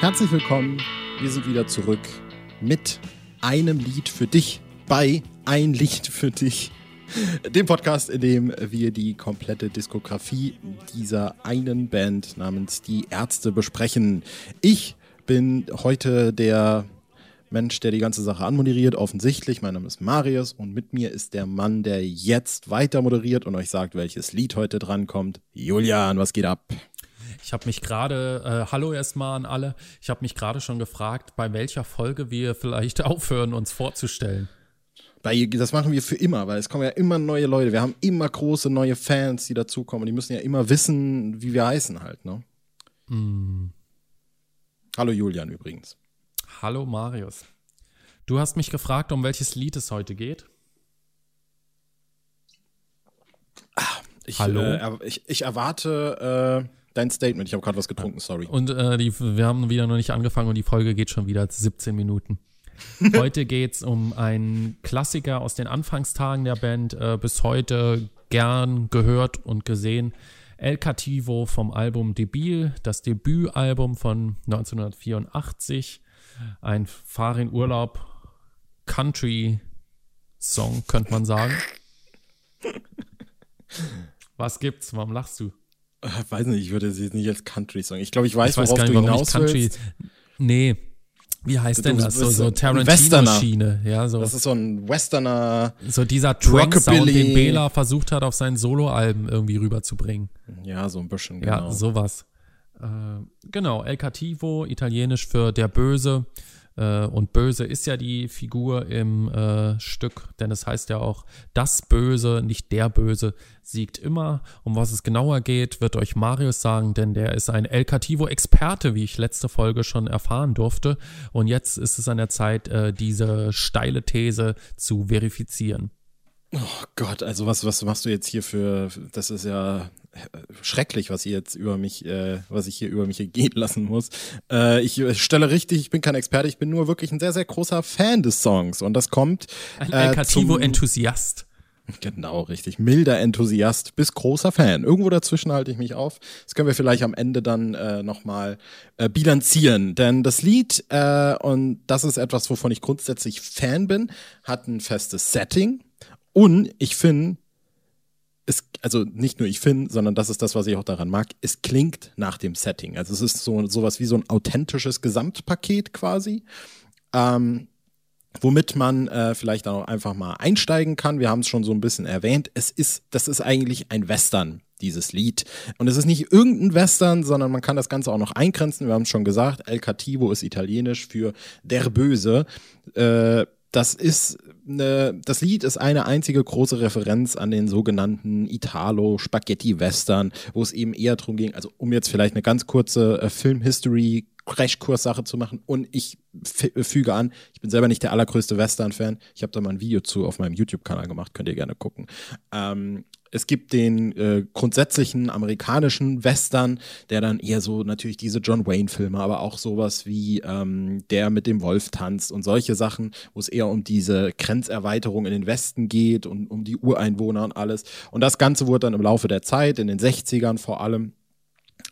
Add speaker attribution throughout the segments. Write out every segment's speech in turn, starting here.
Speaker 1: Herzlich willkommen. Wir sind wieder zurück mit einem Lied für dich bei Ein Lied für dich. Dem Podcast, in dem wir die komplette Diskografie dieser einen Band namens Die Ärzte besprechen. Ich bin heute der Mensch, der die ganze Sache anmoderiert, offensichtlich. Mein Name ist Marius und mit mir ist der Mann, der jetzt weiter moderiert und euch sagt, welches Lied heute drankommt. Julian, was geht ab?
Speaker 2: Ich habe mich gerade, äh, hallo erstmal an alle, ich habe mich gerade schon gefragt, bei welcher Folge wir vielleicht aufhören, uns vorzustellen.
Speaker 1: Bei, das machen wir für immer, weil es kommen ja immer neue Leute. Wir haben immer große neue Fans, die dazukommen. Die müssen ja immer wissen, wie wir heißen halt, ne? Mm. Hallo Julian übrigens.
Speaker 2: Hallo Marius. Du hast mich gefragt, um welches Lied es heute geht.
Speaker 1: Ah, ich, Hallo? Äh, ich, ich, erwarte äh, dein Statement. Ich habe gerade was getrunken, sorry.
Speaker 2: Und äh, die, wir haben wieder noch nicht angefangen und die Folge geht schon wieder 17 Minuten. Heute geht es um einen Klassiker aus den Anfangstagen der Band, äh, bis heute gern gehört und gesehen. El Cativo vom Album Debil, das Debütalbum von 1984. Ein Fahr in Urlaub Country Song, könnte man sagen. Was gibt's? Warum lachst du?
Speaker 1: Ich weiß nicht, ich würde sie nicht als Country-Song. Ich glaube, ich weiß, ich weiß worauf du hinaus Country. Willst.
Speaker 2: Nee. Wie heißt denn das? So, so Tarantino-Schiene. Ja, so.
Speaker 1: Das ist so ein Westerner.
Speaker 2: So dieser Trance-Sound, den Bela versucht hat, auf seinen Soloalben irgendwie rüberzubringen.
Speaker 1: Ja, so ein bisschen, genau.
Speaker 2: Ja, sowas. Äh, genau, El Cativo, italienisch für der Böse. Äh, und böse ist ja die Figur im äh, Stück, denn es heißt ja auch, das Böse, nicht der Böse, siegt immer. Um was es genauer geht, wird euch Marius sagen, denn der ist ein El Cativo-Experte, wie ich letzte Folge schon erfahren durfte. Und jetzt ist es an der Zeit, äh, diese steile These zu verifizieren.
Speaker 1: Oh Gott, also was, was machst du jetzt hier für, das ist ja schrecklich, was ihr jetzt über mich, äh, was ich hier über mich gehen lassen muss. Äh, ich stelle richtig, ich bin kein Experte, ich bin nur wirklich ein sehr, sehr großer Fan des Songs und das kommt.
Speaker 2: Ein äh, Cativo-Enthusiast.
Speaker 1: Genau, richtig. Milder Enthusiast bis großer Fan. Irgendwo dazwischen halte ich mich auf. Das können wir vielleicht am Ende dann äh, nochmal äh, bilanzieren. Denn das Lied, äh, und das ist etwas, wovon ich grundsätzlich Fan bin, hat ein festes Setting. Und ich finde, es, also nicht nur ich finde, sondern das ist das, was ich auch daran mag, es klingt nach dem Setting. Also es ist so sowas wie so ein authentisches Gesamtpaket quasi. Ähm, womit man äh, vielleicht auch einfach mal einsteigen kann. Wir haben es schon so ein bisschen erwähnt. Es ist, das ist eigentlich ein Western, dieses Lied. Und es ist nicht irgendein Western, sondern man kann das Ganze auch noch eingrenzen. Wir haben es schon gesagt, El Cativo ist italienisch für der Böse. Äh, das ist eine, das Lied ist eine einzige große Referenz an den sogenannten Italo Spaghetti Western, wo es eben eher darum ging, also um jetzt vielleicht eine ganz kurze äh, Film-History Crashkurs-Sache zu machen. Und ich füge an, ich bin selber nicht der allergrößte Western-Fan. Ich habe da mal ein Video zu auf meinem YouTube-Kanal gemacht, könnt ihr gerne gucken. Ähm, es gibt den äh, grundsätzlichen amerikanischen Western, der dann eher so natürlich diese John Wayne-Filme, aber auch sowas wie ähm, der mit dem Wolf tanzt und solche Sachen, wo es eher um diese Grenzerweiterung in den Westen geht und um die Ureinwohner und alles. Und das Ganze wurde dann im Laufe der Zeit, in den 60ern vor allem,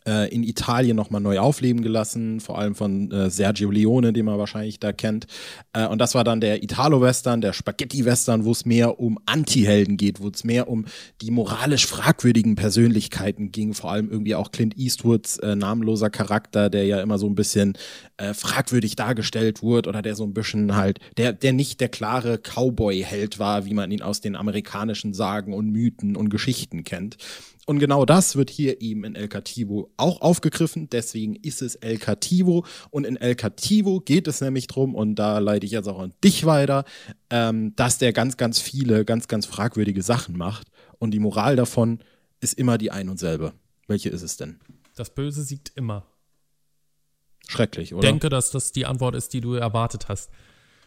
Speaker 1: äh, in Italien nochmal neu aufleben gelassen, vor allem von äh, Sergio Leone, den man wahrscheinlich da kennt. Äh, und das war dann der Italo-Western, der Spaghetti-Western, wo es mehr um Anti-Helden geht, wo es mehr um die moralisch fragwürdigen Persönlichkeiten ging, vor allem irgendwie auch Clint Eastwoods äh, namenloser Charakter, der ja immer so ein bisschen äh, fragwürdig dargestellt wurde oder der so ein bisschen halt, der, der nicht der klare Cowboy-Held war, wie man ihn aus den amerikanischen Sagen und Mythen und Geschichten kennt. Und genau das wird hier eben in El Cativo auch aufgegriffen. Deswegen ist es El Cativo. Und in El Cativo geht es nämlich drum, und da leite ich jetzt auch an dich weiter, ähm, dass der ganz, ganz viele, ganz, ganz fragwürdige Sachen macht. Und die Moral davon ist immer die ein und selbe. Welche ist es denn?
Speaker 2: Das Böse siegt immer.
Speaker 1: Schrecklich, oder?
Speaker 2: Ich denke, dass das die Antwort ist, die du erwartet hast.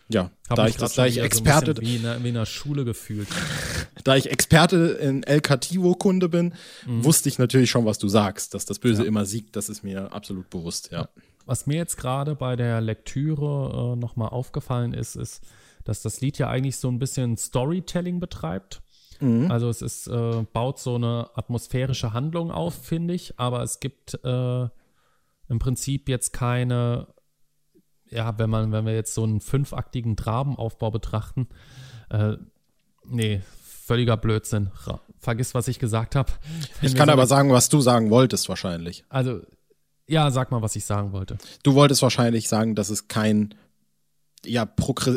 Speaker 1: Ja, Hab da ich, da ich Experte.
Speaker 2: So wie, in einer, wie in einer Schule gefühlt.
Speaker 1: da ich Experte in El Cativo-Kunde bin, mhm. wusste ich natürlich schon, was du sagst. Dass das Böse ja. immer siegt, das ist mir absolut bewusst, ja.
Speaker 2: Was mir jetzt gerade bei der Lektüre äh, nochmal aufgefallen ist, ist, dass das Lied ja eigentlich so ein bisschen Storytelling betreibt. Mhm. Also es ist, äh, baut so eine atmosphärische Handlung auf, finde ich, aber es gibt äh, im Prinzip jetzt keine, ja, wenn man, wenn wir jetzt so einen fünfaktigen Drabenaufbau betrachten, äh, nee, völliger Blödsinn. Vergiss, was ich gesagt habe.
Speaker 1: Ich kann aber sagen, was du sagen wolltest wahrscheinlich.
Speaker 2: Also, ja, sag mal, was ich sagen wollte.
Speaker 1: Du wolltest wahrscheinlich sagen, dass es kein ja,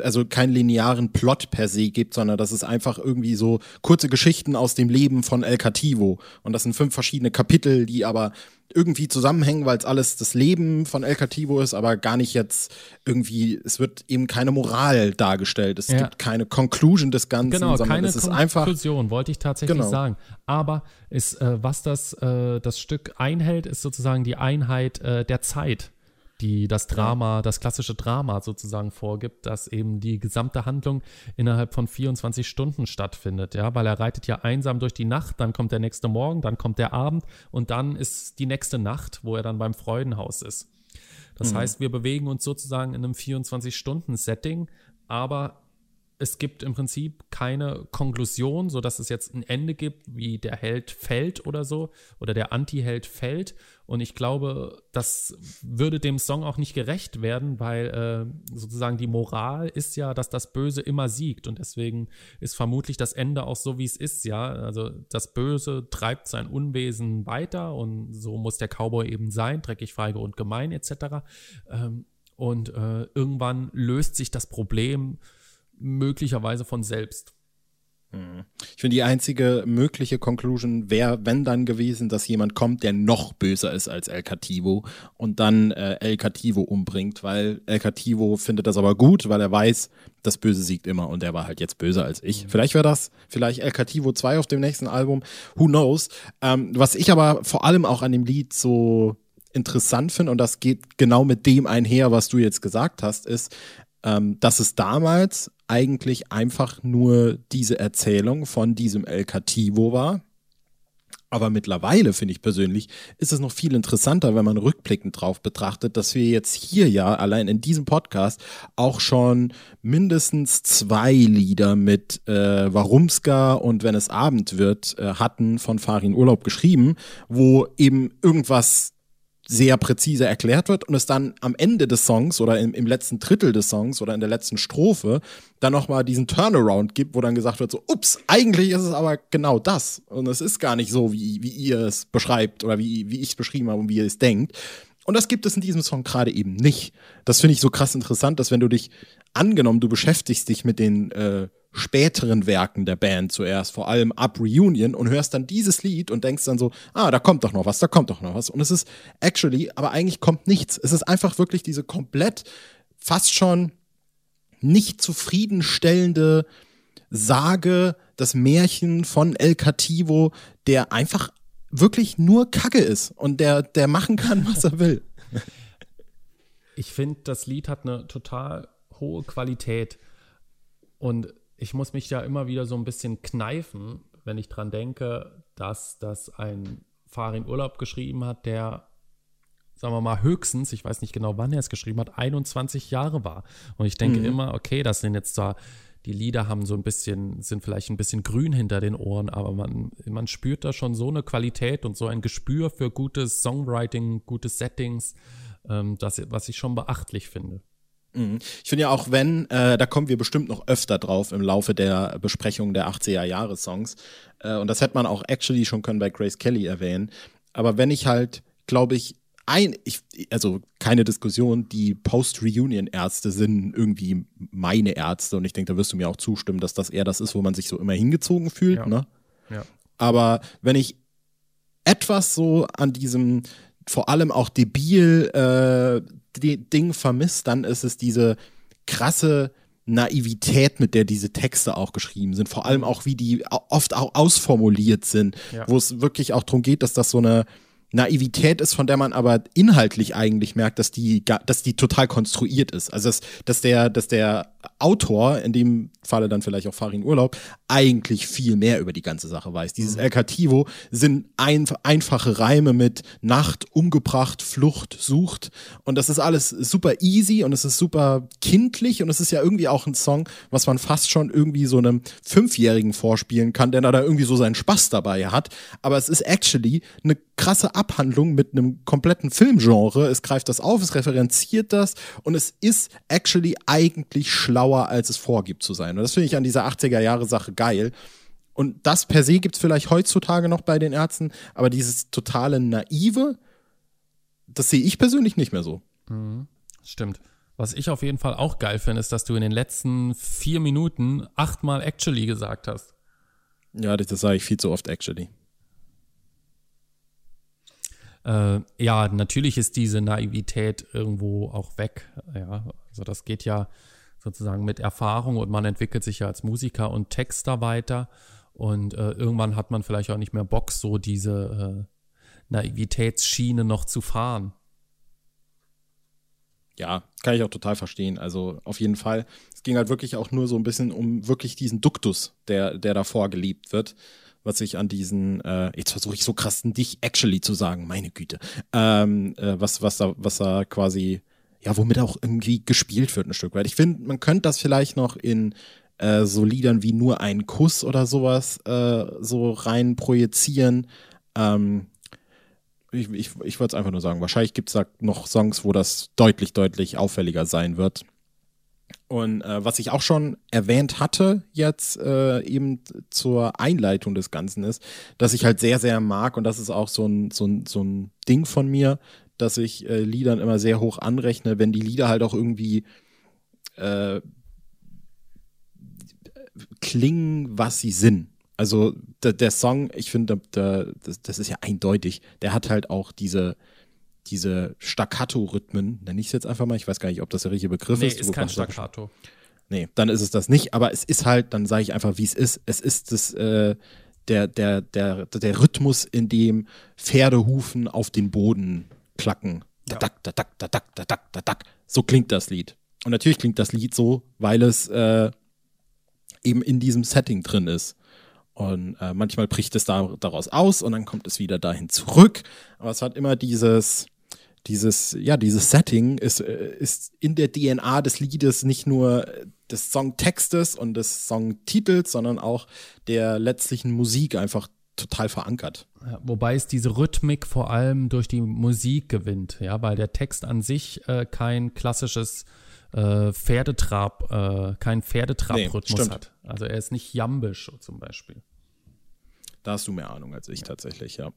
Speaker 1: also keinen linearen Plot per se gibt, sondern dass es einfach irgendwie so kurze Geschichten aus dem Leben von El Cativo. Und das sind fünf verschiedene Kapitel, die aber irgendwie zusammenhängen, weil es alles das Leben von El Cativo ist, aber gar nicht jetzt irgendwie, es wird eben keine Moral dargestellt. Es ja. gibt keine Conclusion des Ganzen,
Speaker 2: genau,
Speaker 1: sondern
Speaker 2: keine
Speaker 1: es ist einfach.
Speaker 2: Conclusion, wollte ich tatsächlich genau. sagen. Aber ist, äh, was das, äh, das Stück einhält, ist sozusagen die Einheit äh, der Zeit die das Drama, das klassische Drama sozusagen vorgibt, dass eben die gesamte Handlung innerhalb von 24 Stunden stattfindet, ja, weil er reitet ja einsam durch die Nacht, dann kommt der nächste Morgen, dann kommt der Abend und dann ist die nächste Nacht, wo er dann beim Freudenhaus ist. Das mhm. heißt, wir bewegen uns sozusagen in einem 24-Stunden-Setting, aber es gibt im Prinzip keine Konklusion, sodass es jetzt ein Ende gibt, wie der Held fällt oder so, oder der Anti-Held fällt. Und ich glaube, das würde dem Song auch nicht gerecht werden, weil äh, sozusagen die Moral ist ja, dass das Böse immer siegt. Und deswegen ist vermutlich das Ende auch so, wie es ist, ja. Also das Böse treibt sein Unwesen weiter und so muss der Cowboy eben sein, dreckig, feige und gemein etc. Ähm, und äh, irgendwann löst sich das Problem möglicherweise von selbst.
Speaker 1: Hm. Ich finde, die einzige mögliche Conclusion wäre, wenn dann gewesen, dass jemand kommt, der noch böser ist als El Cativo und dann äh, El Cativo umbringt, weil El Cativo findet das aber gut, weil er weiß, das Böse siegt immer und er war halt jetzt böser als ich. Mhm. Vielleicht wäre das, vielleicht El Cativo 2 auf dem nächsten Album, who knows. Ähm, was ich aber vor allem auch an dem Lied so interessant finde, und das geht genau mit dem einher, was du jetzt gesagt hast, ist, ähm, dass es damals eigentlich einfach nur diese Erzählung von diesem El Cativo war. Aber mittlerweile, finde ich persönlich, ist es noch viel interessanter, wenn man rückblickend drauf betrachtet, dass wir jetzt hier ja allein in diesem Podcast auch schon mindestens zwei Lieder mit äh, Warumska und Wenn es Abend wird äh, hatten von Farin Urlaub geschrieben, wo eben irgendwas sehr präzise erklärt wird und es dann am Ende des Songs oder im, im letzten Drittel des Songs oder in der letzten Strophe dann nochmal diesen Turnaround gibt, wo dann gesagt wird, so, ups, eigentlich ist es aber genau das. Und es ist gar nicht so, wie, wie ihr es beschreibt oder wie, wie ich es beschrieben habe und wie ihr es denkt. Und das gibt es in diesem Song gerade eben nicht. Das finde ich so krass interessant, dass wenn du dich angenommen, du beschäftigst dich mit den äh, späteren Werken der Band zuerst, vor allem ab Reunion und hörst dann dieses Lied und denkst dann so, ah, da kommt doch noch was, da kommt doch noch was. Und es ist actually, aber eigentlich kommt nichts. Es ist einfach wirklich diese komplett fast schon nicht zufriedenstellende Sage, das Märchen von El Cativo, der einfach wirklich nur Kacke ist und der, der machen kann, was er will.
Speaker 2: Ich finde, das Lied hat eine total hohe Qualität. Und ich muss mich ja immer wieder so ein bisschen kneifen, wenn ich dran denke, dass das ein Farin Urlaub geschrieben hat, der, sagen wir mal, höchstens, ich weiß nicht genau, wann er es geschrieben hat, 21 Jahre war. Und ich denke mhm. immer, okay, das sind jetzt zwar, die Lieder haben so ein bisschen, sind vielleicht ein bisschen grün hinter den Ohren, aber man, man spürt da schon so eine Qualität und so ein Gespür für gutes Songwriting, gute Settings, ähm, das, was ich schon beachtlich finde.
Speaker 1: Mhm. Ich finde ja auch, wenn, äh, da kommen wir bestimmt noch öfter drauf im Laufe der Besprechung der 80er-Jahre-Songs. Äh, und das hätte man auch actually schon können bei Grace Kelly erwähnen. Aber wenn ich halt, glaube ich, ein, ich, also keine Diskussion, die Post-Reunion-Ärzte sind irgendwie meine Ärzte und ich denke, da wirst du mir auch zustimmen, dass das eher das ist, wo man sich so immer hingezogen fühlt. Ja. Ne? Ja. Aber wenn ich etwas so an diesem vor allem auch debil äh, Ding vermisst, dann ist es diese krasse Naivität, mit der diese Texte auch geschrieben sind. Vor allem auch, wie die oft auch ausformuliert sind, ja. wo es wirklich auch darum geht, dass das so eine Naivität ist, von der man aber inhaltlich eigentlich merkt, dass die, dass die total konstruiert ist. Also dass, dass der, dass der Autor, in dem Falle dann vielleicht auch Farin Urlaub, eigentlich viel mehr über die ganze Sache weiß. Dieses El Cativo sind ein, einfache Reime mit Nacht, umgebracht, Flucht, sucht und das ist alles super easy und es ist super kindlich und es ist ja irgendwie auch ein Song, was man fast schon irgendwie so einem Fünfjährigen vorspielen kann, der da irgendwie so seinen Spaß dabei hat. Aber es ist actually eine krasse Abhandlung mit einem kompletten Filmgenre. Es greift das auf, es referenziert das und es ist actually eigentlich schlauer, als es vorgibt zu sein. Und das finde ich an dieser 80er Jahre Sache geil. Und das per se gibt es vielleicht heutzutage noch bei den Ärzten, aber dieses totale Naive, das sehe ich persönlich nicht mehr so.
Speaker 2: Mhm. Stimmt. Was ich auf jeden Fall auch geil finde, ist, dass du in den letzten vier Minuten achtmal actually gesagt hast.
Speaker 1: Ja, das, das sage ich viel zu oft actually.
Speaker 2: Äh, ja, natürlich ist diese Naivität irgendwo auch weg. Ja, also das geht ja sozusagen mit Erfahrung und man entwickelt sich ja als Musiker und Texter weiter und äh, irgendwann hat man vielleicht auch nicht mehr Bock, so diese äh, Naivitätsschiene noch zu fahren.
Speaker 1: Ja, kann ich auch total verstehen. Also auf jeden Fall. Es ging halt wirklich auch nur so ein bisschen um wirklich diesen Duktus, der, der davor geliebt wird was ich an diesen, äh, jetzt versuche ich so krass dich actually zu sagen, meine Güte, ähm, äh, was, was da, was da quasi, ja, womit auch irgendwie gespielt wird ein Stück weit. Ich finde, man könnte das vielleicht noch in äh, so Liedern wie nur ein Kuss oder sowas äh, so rein projizieren. Ähm, ich, ich, ich würde es einfach nur sagen, wahrscheinlich gibt es da noch Songs, wo das deutlich, deutlich auffälliger sein wird. Und äh, was ich auch schon erwähnt hatte jetzt äh, eben zur Einleitung des Ganzen ist, dass ich halt sehr, sehr mag und das ist auch so ein, so ein, so ein Ding von mir, dass ich äh, Liedern immer sehr hoch anrechne, wenn die Lieder halt auch irgendwie äh, klingen, was sie sind. Also der, der Song, ich finde, das, das ist ja eindeutig, der hat halt auch diese, diese Staccato-Rhythmen, nenne ich es jetzt einfach mal, ich weiß gar nicht, ob das der richtige Begriff
Speaker 2: nee,
Speaker 1: ist.
Speaker 2: ist kein Staccato.
Speaker 1: Nee, dann ist es das nicht, aber es ist halt, dann sage ich einfach, wie es ist. Es ist das, äh, der, der, der, der Rhythmus, in dem Pferdehufen auf den Boden klacken. Ja. Dadak, dadak, dadak, dadak, dadak. So klingt das Lied. Und natürlich klingt das Lied so, weil es äh, eben in diesem Setting drin ist. Und äh, manchmal bricht es da, daraus aus und dann kommt es wieder dahin zurück. Aber es hat immer dieses, dieses, ja, dieses Setting ist, äh, ist in der DNA des Liedes nicht nur des Songtextes und des Songtitels, sondern auch der letztlichen Musik einfach total verankert.
Speaker 2: Ja, wobei es diese Rhythmik vor allem durch die Musik gewinnt, ja, weil der Text an sich äh, kein klassisches äh, Pferdetrab, äh, kein Pferdetrab-Rhythmus nee, hat. Also er ist nicht jambisch zum Beispiel.
Speaker 1: Da hast du mehr Ahnung als ich ja. tatsächlich, ja.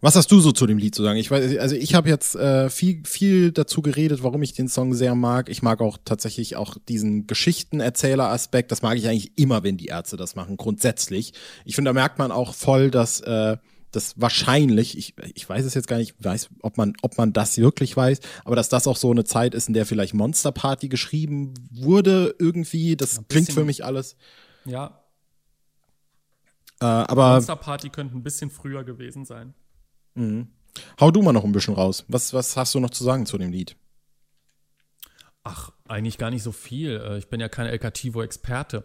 Speaker 1: Was hast du so zu dem Lied zu sagen? Ich weiß, also ich habe jetzt äh, viel, viel dazu geredet, warum ich den Song sehr mag. Ich mag auch tatsächlich auch diesen Geschichtenerzähler-Aspekt. Das mag ich eigentlich immer, wenn die Ärzte das machen, grundsätzlich. Ich finde, da merkt man auch voll, dass äh, das wahrscheinlich, ich, ich weiß es jetzt gar nicht, weiß, ob man, ob man das wirklich weiß, aber dass das auch so eine Zeit ist, in der vielleicht Monster Party geschrieben wurde, irgendwie. Das klingt für mich alles.
Speaker 2: Ja.
Speaker 1: Äh, aber.
Speaker 2: Monster Party könnte ein bisschen früher gewesen sein.
Speaker 1: Mhm. Hau du mal noch ein bisschen raus. Was, was hast du noch zu sagen zu dem Lied?
Speaker 2: Ach, eigentlich gar nicht so viel. Äh, ich bin ja kein El Cativo-Experte.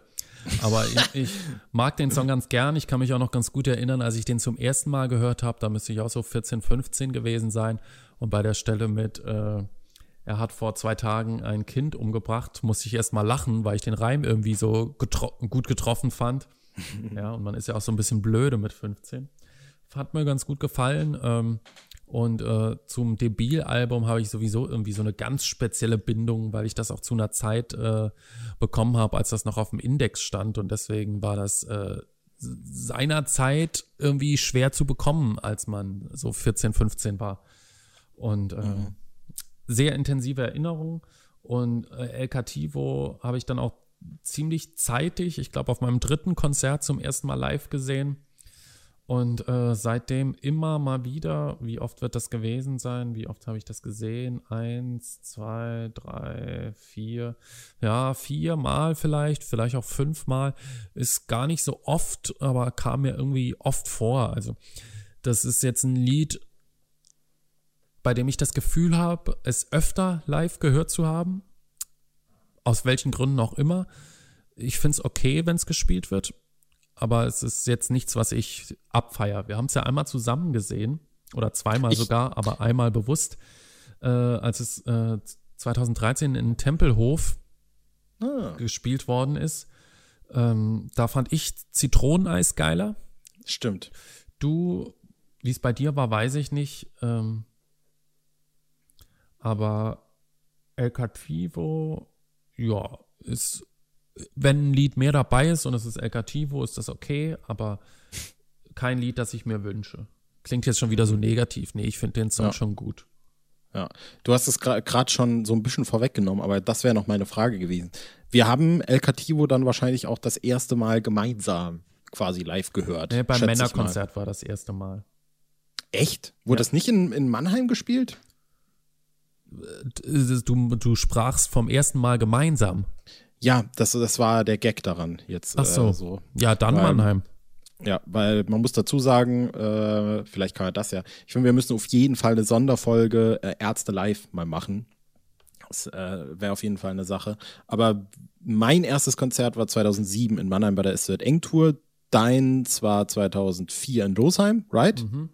Speaker 2: Aber ich, ich, mag den Song ganz gern. Ich kann mich auch noch ganz gut erinnern, als ich den zum ersten Mal gehört habe. Da müsste ich auch so 14, 15 gewesen sein. Und bei der Stelle mit, äh, er hat vor zwei Tagen ein Kind umgebracht, musste ich erst mal lachen, weil ich den Reim irgendwie so getro gut getroffen fand. ja, und man ist ja auch so ein bisschen blöde mit 15 hat mir ganz gut gefallen. Ähm, und äh, zum Debil-Album habe ich sowieso irgendwie so eine ganz spezielle Bindung, weil ich das auch zu einer Zeit äh, bekommen habe, als das noch auf dem Index stand. Und deswegen war das äh, seinerzeit irgendwie schwer zu bekommen, als man so 14, 15 war. Und äh, mhm. sehr intensive Erinnerungen. Und äh, El Cativo habe ich dann auch ziemlich zeitig, ich glaube auf meinem dritten Konzert zum ersten Mal live gesehen. Und äh, seitdem immer mal wieder, wie oft wird das gewesen sein? Wie oft habe ich das gesehen? Eins, zwei, drei, vier, ja, viermal vielleicht, vielleicht auch fünfmal. Ist gar nicht so oft, aber kam mir irgendwie oft vor. Also, das ist jetzt ein Lied, bei dem ich das Gefühl habe, es öfter live gehört zu haben. aus welchen Gründen auch immer. Ich finde es okay, wenn es gespielt wird, aber es ist jetzt nichts, was ich abfeier. Wir haben es ja einmal zusammen gesehen oder zweimal ich, sogar, aber einmal bewusst, äh, als es äh, 2013 in Tempelhof ah. gespielt worden ist. Ähm, da fand ich Zitroneneis geiler.
Speaker 1: Stimmt.
Speaker 2: Du, wie es bei dir war, weiß ich nicht. Ähm, aber El Cativo, ja, ist, wenn ein Lied mehr dabei ist und es ist El Cativo, ist das okay, aber kein Lied, das ich mir wünsche. Klingt jetzt schon wieder so negativ. Nee, ich finde den Song ja. schon gut.
Speaker 1: Ja, du hast es gerade schon so ein bisschen vorweggenommen, aber das wäre noch meine Frage gewesen. Wir haben El Cativo dann wahrscheinlich auch das erste Mal gemeinsam quasi live gehört.
Speaker 2: Nee, beim Männerkonzert war das erste Mal.
Speaker 1: Echt? Wurde ja. das nicht in, in Mannheim gespielt?
Speaker 2: Du, du sprachst vom ersten Mal gemeinsam.
Speaker 1: Ja, das, das war der Gag daran jetzt.
Speaker 2: Ach so. Äh, so. Ja, dann Weil, Mannheim.
Speaker 1: Ja, weil man muss dazu sagen, äh, vielleicht kann er das ja. Ich finde, wir müssen auf jeden Fall eine Sonderfolge äh, Ärzte live mal machen. Das äh, wäre auf jeden Fall eine Sache. Aber mein erstes Konzert war 2007 in Mannheim bei der SZ Eng Tour. Dein war 2004 in Losheim, right? Mhm.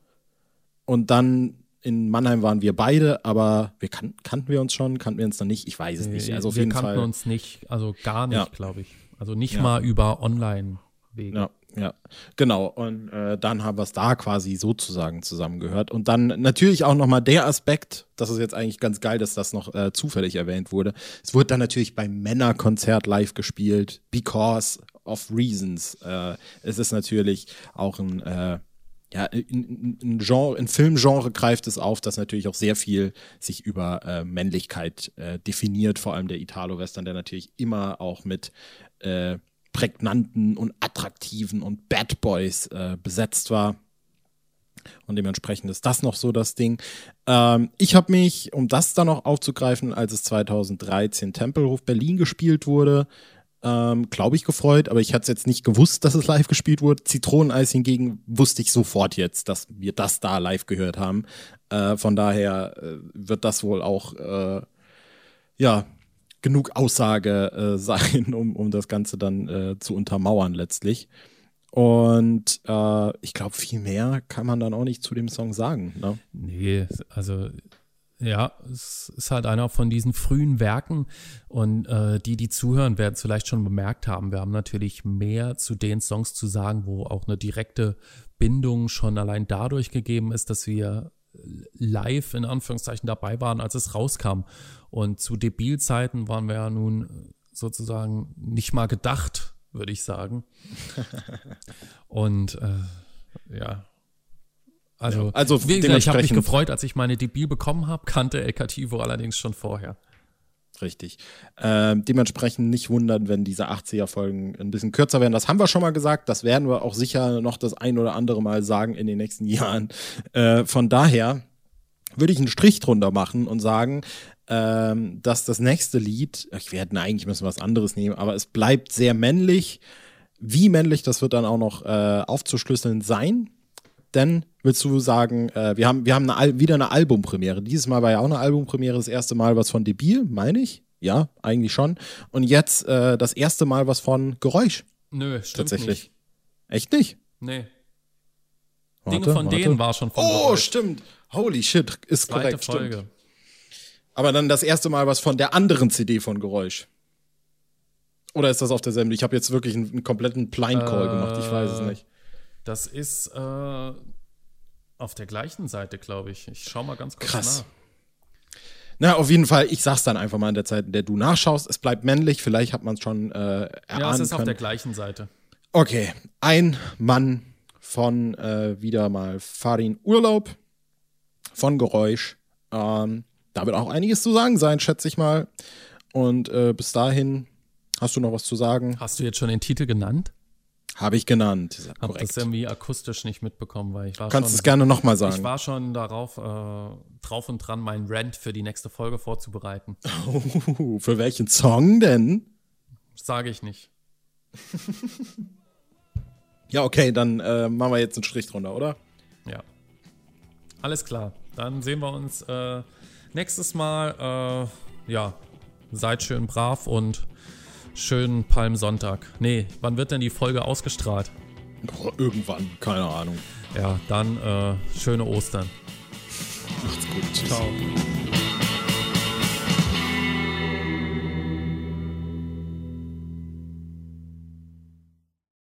Speaker 1: Und dann in Mannheim waren wir beide, aber wir kan kannten wir uns schon, kannten wir uns noch nicht, ich weiß es nicht. Also auf
Speaker 2: wir
Speaker 1: jeden
Speaker 2: kannten
Speaker 1: Fall.
Speaker 2: uns nicht, also gar nicht, ja. glaube ich. Also nicht ja. mal über Online-Wege.
Speaker 1: Ja. Ja, genau. Und äh, dann haben wir es da quasi sozusagen zusammengehört. Und dann natürlich auch nochmal der Aspekt, das ist jetzt eigentlich ganz geil, dass das noch äh, zufällig erwähnt wurde. Es wurde dann natürlich beim Männerkonzert live gespielt, because of reasons. Äh, es ist natürlich auch ein, äh, ja, ein, Genre, ein Filmgenre greift es auf, das natürlich auch sehr viel sich über äh, Männlichkeit äh, definiert, vor allem der Italo-Western, der natürlich immer auch mit äh, prägnanten und attraktiven und Bad Boys äh, besetzt war. Und dementsprechend ist das noch so das Ding. Ähm, ich habe mich, um das dann noch aufzugreifen, als es 2013 Tempelhof Berlin gespielt wurde, ähm, glaube ich, gefreut, aber ich hatte es jetzt nicht gewusst, dass es live gespielt wurde. Zitroneneis hingegen wusste ich sofort jetzt, dass wir das da live gehört haben. Äh, von daher äh, wird das wohl auch äh, ja genug Aussage äh, sein, um, um das Ganze dann äh, zu untermauern letztlich. Und äh, ich glaube, viel mehr kann man dann auch nicht zu dem Song sagen. Ne?
Speaker 2: Nee, also ja, es ist halt einer von diesen frühen Werken und äh, die, die zuhören, werden es vielleicht schon bemerkt haben. Wir haben natürlich mehr zu den Songs zu sagen, wo auch eine direkte Bindung schon allein dadurch gegeben ist, dass wir live in Anführungszeichen dabei waren, als es rauskam. Und zu Debilzeiten waren wir ja nun sozusagen nicht mal gedacht, würde ich sagen. Und äh, ja. Also, ja, also wie gesagt, ich habe mich gefreut, als ich meine Debil bekommen habe, kannte El Cativo allerdings schon vorher.
Speaker 1: Richtig. Äh, dementsprechend nicht wundern, wenn diese 80er-Folgen ein bisschen kürzer werden. Das haben wir schon mal gesagt. Das werden wir auch sicher noch das ein oder andere Mal sagen in den nächsten Jahren. Äh, von daher würde ich einen Strich drunter machen und sagen, ähm, dass das nächste Lied, ich werde eigentlich müssen was anderes nehmen, aber es bleibt sehr männlich. Wie männlich, das wird dann auch noch äh, aufzuschlüsseln sein. Denn willst du sagen, äh, wir haben, wir haben eine wieder eine Albumpremiere. Dieses Mal war ja auch eine Albumpremiere, das erste Mal was von Debil, meine ich. Ja, eigentlich schon. Und jetzt äh, das erste Mal was von Geräusch.
Speaker 2: Nö, stimmt Tatsächlich. Nicht.
Speaker 1: Echt nicht?
Speaker 2: Nee. Warte, Dinge von warte. denen war schon von
Speaker 1: Oh, Geräusch. stimmt. Holy shit, ist Zweite korrekt, Folge. stimmt. Aber dann das erste Mal was von der anderen CD von Geräusch. Oder ist das auf derselben? Ich habe jetzt wirklich einen, einen kompletten Blind Call äh, gemacht, ich weiß es nicht.
Speaker 2: Das ist äh, auf der gleichen Seite, glaube ich. Ich schau mal ganz kurz Krass. nach.
Speaker 1: Na, auf jeden Fall, ich sag's dann einfach mal in der Zeit, in der du nachschaust. Es bleibt männlich, vielleicht hat man es schon äh, erahnen Ja, es ist können.
Speaker 2: auf der gleichen Seite.
Speaker 1: Okay, ein Mann von äh, wieder mal Farin Urlaub, von Geräusch. Ähm, da wird auch einiges zu sagen sein, schätze ich mal. Und äh, bis dahin, hast du noch was zu sagen?
Speaker 2: Hast du jetzt schon den Titel genannt?
Speaker 1: Habe ich genannt.
Speaker 2: Habe das irgendwie akustisch nicht mitbekommen, weil ich war
Speaker 1: Kannst
Speaker 2: schon,
Speaker 1: es gerne nochmal sagen.
Speaker 2: Ich war schon darauf äh, drauf und dran, meinen Rant für die nächste Folge vorzubereiten.
Speaker 1: Oh, für welchen Song denn?
Speaker 2: Sage ich nicht.
Speaker 1: ja, okay, dann äh, machen wir jetzt einen Strich drunter, oder?
Speaker 2: Ja. Alles klar. Dann sehen wir uns äh, nächstes Mal. Äh, ja, seid schön brav und schönen Palmsonntag. Nee, wann wird denn die Folge ausgestrahlt?
Speaker 1: Boah, irgendwann, keine Ahnung.
Speaker 2: Ja, dann äh, schöne Ostern.
Speaker 1: Macht's gut. Tschüss.
Speaker 2: Ciao.